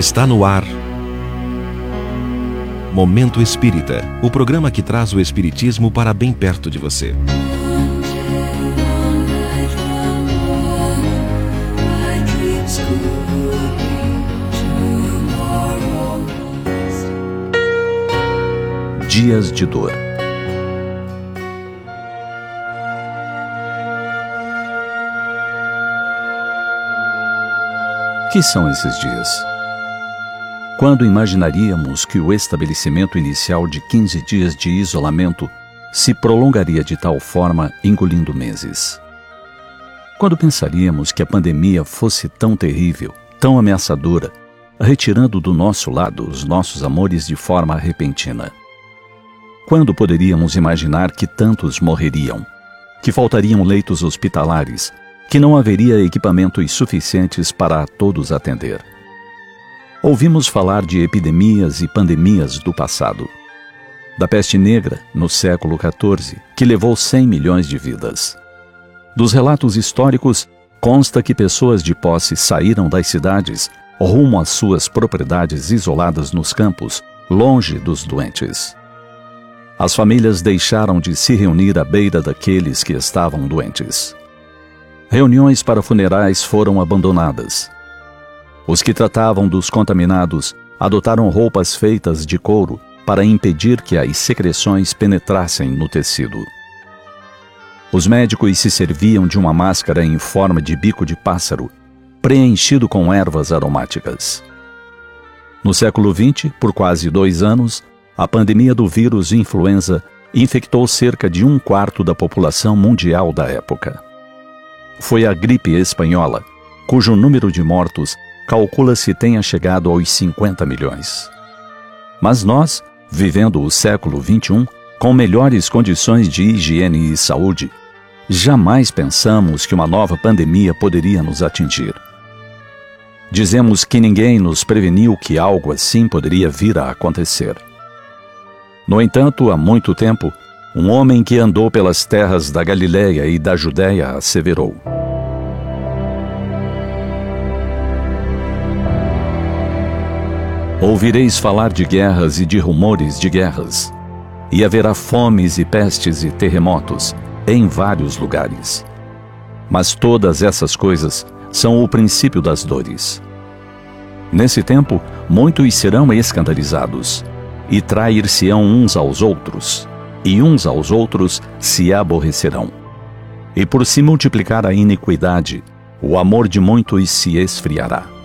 Está no ar. Momento Espírita o programa que traz o Espiritismo para bem perto de você. Dias de Dor Que são esses dias? Quando imaginaríamos que o estabelecimento inicial de 15 dias de isolamento se prolongaria de tal forma, engolindo meses? Quando pensaríamos que a pandemia fosse tão terrível, tão ameaçadora, retirando do nosso lado os nossos amores de forma repentina? Quando poderíamos imaginar que tantos morreriam, que faltariam leitos hospitalares, que não haveria equipamentos suficientes para a todos atender. Ouvimos falar de epidemias e pandemias do passado. Da peste negra, no século XIV, que levou 100 milhões de vidas. Dos relatos históricos, consta que pessoas de posse saíram das cidades rumo às suas propriedades isoladas nos campos, longe dos doentes. As famílias deixaram de se reunir à beira daqueles que estavam doentes. Reuniões para funerais foram abandonadas. Os que tratavam dos contaminados adotaram roupas feitas de couro para impedir que as secreções penetrassem no tecido. Os médicos se serviam de uma máscara em forma de bico de pássaro, preenchido com ervas aromáticas. No século XX, por quase dois anos, a pandemia do vírus influenza infectou cerca de um quarto da população mundial da época foi a gripe espanhola, cujo número de mortos calcula-se tenha chegado aos 50 milhões. Mas nós, vivendo o século XXI, com melhores condições de higiene e saúde, jamais pensamos que uma nova pandemia poderia nos atingir. Dizemos que ninguém nos preveniu que algo assim poderia vir a acontecer. No entanto, há muito tempo, um homem que andou pelas terras da Galiléia e da Judéia asseverou: Ouvireis falar de guerras e de rumores de guerras, e haverá fomes e pestes e terremotos em vários lugares. Mas todas essas coisas são o princípio das dores. Nesse tempo, muitos serão escandalizados, e trair-se-ão uns aos outros e uns aos outros se aborrecerão. E por se multiplicar a iniquidade, o amor de muitos se esfriará.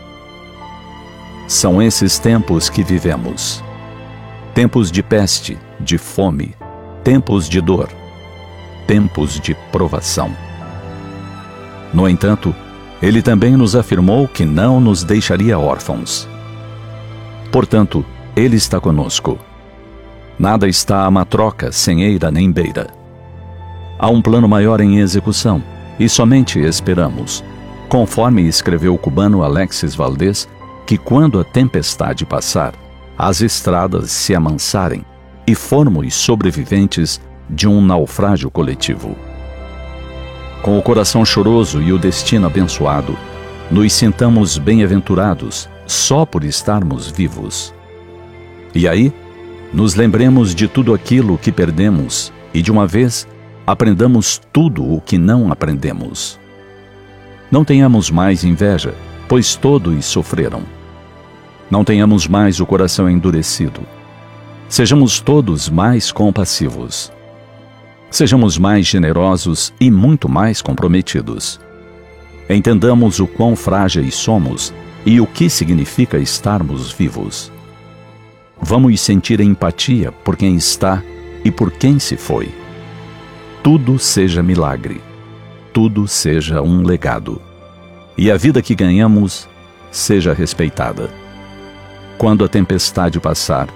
São esses tempos que vivemos. Tempos de peste, de fome, tempos de dor, tempos de provação. No entanto, ele também nos afirmou que não nos deixaria órfãos. Portanto, ele está conosco Nada está a matroca sem eira nem beira. Há um plano maior em execução e somente esperamos, conforme escreveu o cubano Alexis Valdez, que quando a tempestade passar, as estradas se amansarem e formos sobreviventes de um naufrágio coletivo. Com o coração choroso e o destino abençoado, nos sintamos bem-aventurados só por estarmos vivos. E aí, nos lembremos de tudo aquilo que perdemos e, de uma vez, aprendamos tudo o que não aprendemos. Não tenhamos mais inveja, pois todos sofreram. Não tenhamos mais o coração endurecido. Sejamos todos mais compassivos. Sejamos mais generosos e muito mais comprometidos. Entendamos o quão frágeis somos e o que significa estarmos vivos. Vamos sentir empatia por quem está e por quem se foi. Tudo seja milagre, tudo seja um legado. E a vida que ganhamos seja respeitada. Quando a tempestade passar,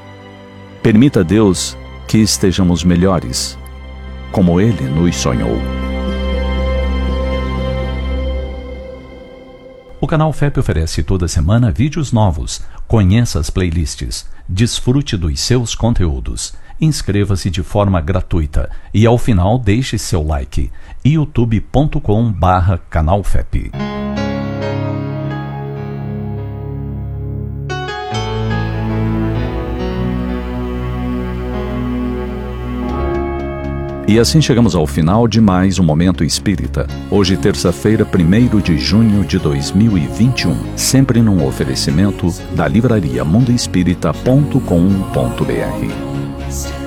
permita a Deus que estejamos melhores, como Ele nos sonhou. O canal FEP oferece toda semana vídeos novos. Conheça as playlists. Desfrute dos seus conteúdos. Inscreva-se de forma gratuita e ao final deixe seu like. youtube.com/canalfep. E assim chegamos ao final de mais um Momento Espírita. Hoje, terça-feira, 1 de junho de 2021. Sempre num oferecimento da livraria mundoespírita.com.br.